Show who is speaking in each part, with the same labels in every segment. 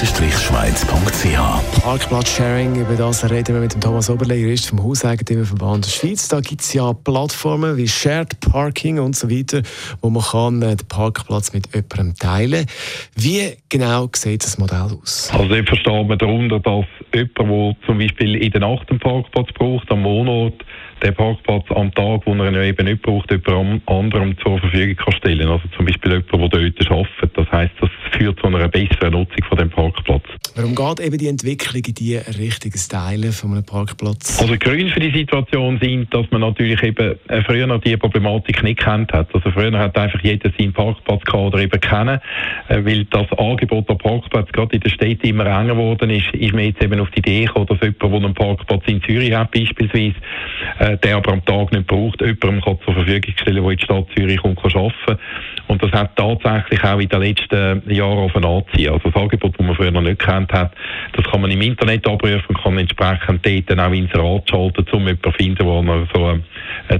Speaker 1: www.hev-schweiz.ch
Speaker 2: Parkplatz-Sharing, über das reden wir mit dem Thomas Oberle, Jurist vom Hauseigentümerverband Schweiz. Da gibt es ja Plattformen wie Shared Parking und so weiter, wo man kann äh, den Parkplatz mit jemandem teilen Wie genau sieht das Modell aus?
Speaker 3: Also ich verstehe man darunter, dass jemand, der zum Beispiel in der Nacht einen Parkplatz braucht, am Wohnort, den Parkplatz am Tag, wo er ihn eben nicht braucht, jemand anderem zur Verfügung kann stellen. Also zum Beispiel jemand, der dort arbeitet. Das heisst, das führt zu einer besseren Nutzung von dem Parkplatz.
Speaker 2: Warum geht eben die Entwicklung in die richtigen Teilen von einem Parkplatz?
Speaker 3: Also Gründe für die Situation sind, dass man natürlich eben äh, früher noch die Problematik nicht kennt hat. Also früher hat einfach jeder seinen Parkplatzkader eben kennen, äh, weil das Angebot an Parkplatz gerade in der Städte immer enger geworden ist, ist man jetzt eben auf die Idee gekommen, dass jemand, der einen Parkplatz in Zürich hat beispielsweise, äh, der aber am Tag nicht braucht, jemandem kann zur Verfügung stellen, der in die Stadt Zürich kommt, kann arbeiten Und das hat tatsächlich auch in den letzten Jahren auf anziehen. Also das Angebot, das man früher noch nicht kennt hat, das kann man im Internet abrufen und kann entsprechend dort dann auch Inserat schalten, um jemanden zu finden, der an so eine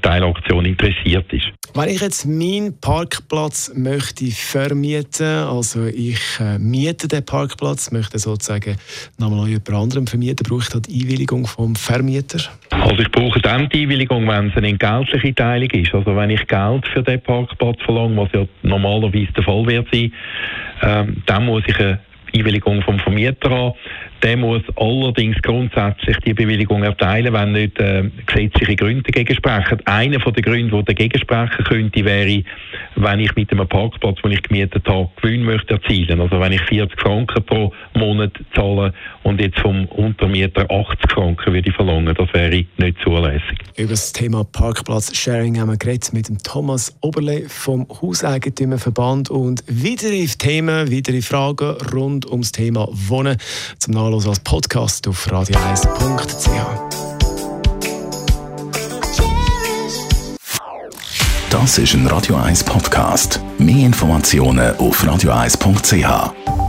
Speaker 3: Teilaktion interessiert ist.
Speaker 2: Wenn ich jetzt meinen Parkplatz möchte vermieten, also ich äh, miete den Parkplatz, möchte sozusagen nochmal jemand anderem vermieten, brauche ich da die Einwilligung vom Vermieter?
Speaker 3: Also ich brauche dann die Einwilligung, wenn es eine entgeltliche Teilung ist. Also wenn ich Geld für den Parkplatz verlange, was ja normalerweise der Fall wird sein, ähm, dann muss ich eine Einwilligung vom Vermieter haben. Der muss allerdings grundsätzlich die Bewilligung erteilen, wenn nicht äh, gesetzliche Gründe dagegen sprechen. Einer von den Gründen, die dagegen sprechen könnte, wäre, wenn ich mit einem Parkplatz, den ich gemietet habe, Gewinn möchte erzielen. Also wenn ich 40 Franken pro Monat zahle und jetzt vom Untermieter 80 Franken würde verlangen, das wäre nicht zulässig.
Speaker 2: Über das Thema Parkplatz-Sharing haben wir geredet mit dem Thomas Oberle vom Hauseigentümerverband und weitere Themen, weitere Fragen rund ums Thema Wohnen zum Nachlesen als Podcast auf radio1.ch.
Speaker 1: Das ist ein Radio 1 Podcast. Mehr Informationen auf radio1.ch.